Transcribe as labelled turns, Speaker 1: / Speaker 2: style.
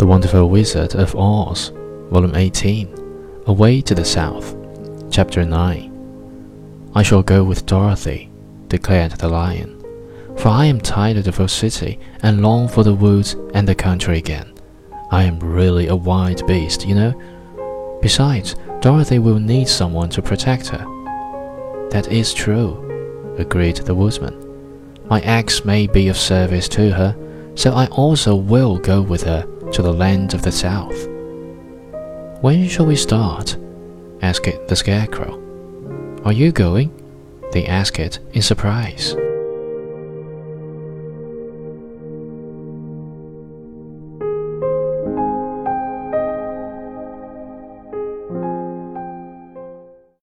Speaker 1: The Wonderful Wizard of Oz, Volume 18, Away to the South, Chapter 9. I shall go with Dorothy, declared the lion, for I am tired of the city and long for the woods and the country again. I am really a wild beast, you know. Besides, Dorothy will need someone to protect her. That is true, agreed the Woodman. My axe may be of service to her, so I also will go with her to the land of the south. When shall we start? asked the scarecrow. Are you going? They asked it in surprise.